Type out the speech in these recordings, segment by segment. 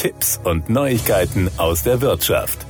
Tipps und Neuigkeiten aus der Wirtschaft.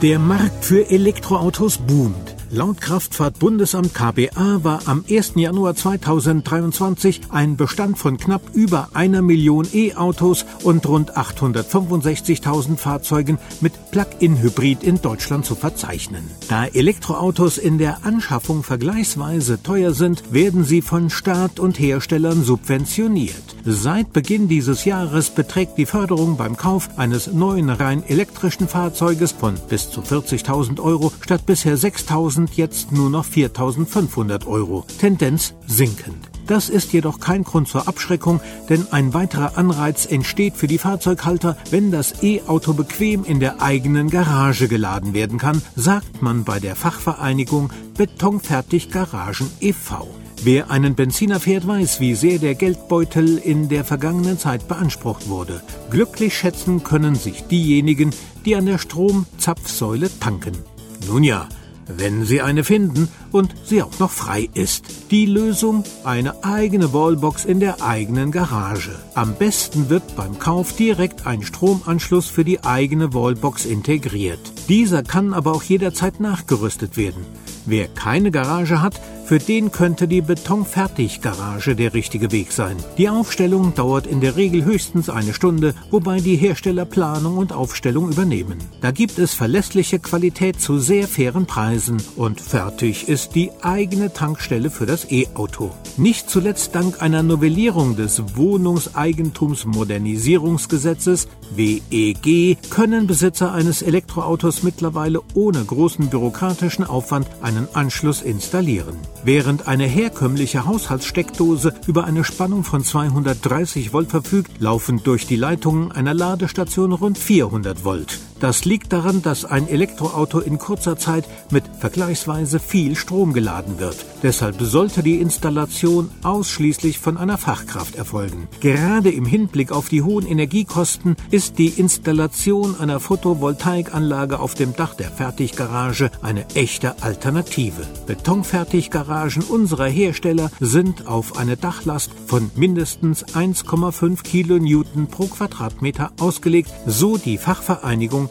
Der Markt für Elektroautos boomt. Laut Kraftfahrtbundesamt KBA war am 1. Januar 2023 ein Bestand von knapp über einer Million E-Autos und rund 865.000 Fahrzeugen mit Plug-in-Hybrid in Deutschland zu verzeichnen. Da Elektroautos in der Anschaffung vergleichsweise teuer sind, werden sie von Staat und Herstellern subventioniert. Seit Beginn dieses Jahres beträgt die Förderung beim Kauf eines neuen rein elektrischen Fahrzeuges von bis zu 40.000 Euro statt bisher 6.000 jetzt nur noch 4.500 Euro, Tendenz sinkend. Das ist jedoch kein Grund zur Abschreckung, denn ein weiterer Anreiz entsteht für die Fahrzeughalter, wenn das E-Auto bequem in der eigenen Garage geladen werden kann, sagt man bei der Fachvereinigung Betonfertig Garagen e.V. Wer einen Benziner fährt, weiß, wie sehr der Geldbeutel in der vergangenen Zeit beansprucht wurde. Glücklich schätzen können sich diejenigen, die an der Stromzapfsäule tanken. Nun ja, wenn Sie eine finden und sie auch noch frei ist. Die Lösung? Eine eigene Wallbox in der eigenen Garage. Am besten wird beim Kauf direkt ein Stromanschluss für die eigene Wallbox integriert. Dieser kann aber auch jederzeit nachgerüstet werden. Wer keine Garage hat, für den könnte die Betonfertiggarage der richtige Weg sein. Die Aufstellung dauert in der Regel höchstens eine Stunde, wobei die Hersteller Planung und Aufstellung übernehmen. Da gibt es verlässliche Qualität zu sehr fairen Preisen und fertig ist die eigene Tankstelle für das E-Auto. Nicht zuletzt dank einer Novellierung des Wohnungseigentumsmodernisierungsgesetzes WEG können Besitzer eines Elektroautos mittlerweile ohne großen bürokratischen Aufwand einen Anschluss installieren. Während eine herkömmliche Haushaltssteckdose über eine Spannung von 230 Volt verfügt, laufen durch die Leitungen einer Ladestation rund 400 Volt. Das liegt daran, dass ein Elektroauto in kurzer Zeit mit vergleichsweise viel Strom geladen wird. Deshalb sollte die Installation ausschließlich von einer Fachkraft erfolgen. Gerade im Hinblick auf die hohen Energiekosten ist die Installation einer Photovoltaikanlage auf dem Dach der Fertiggarage eine echte Alternative. Betonfertiggaragen unserer Hersteller sind auf eine Dachlast von mindestens 1,5 Kilonewton pro Quadratmeter ausgelegt, so die Fachvereinigung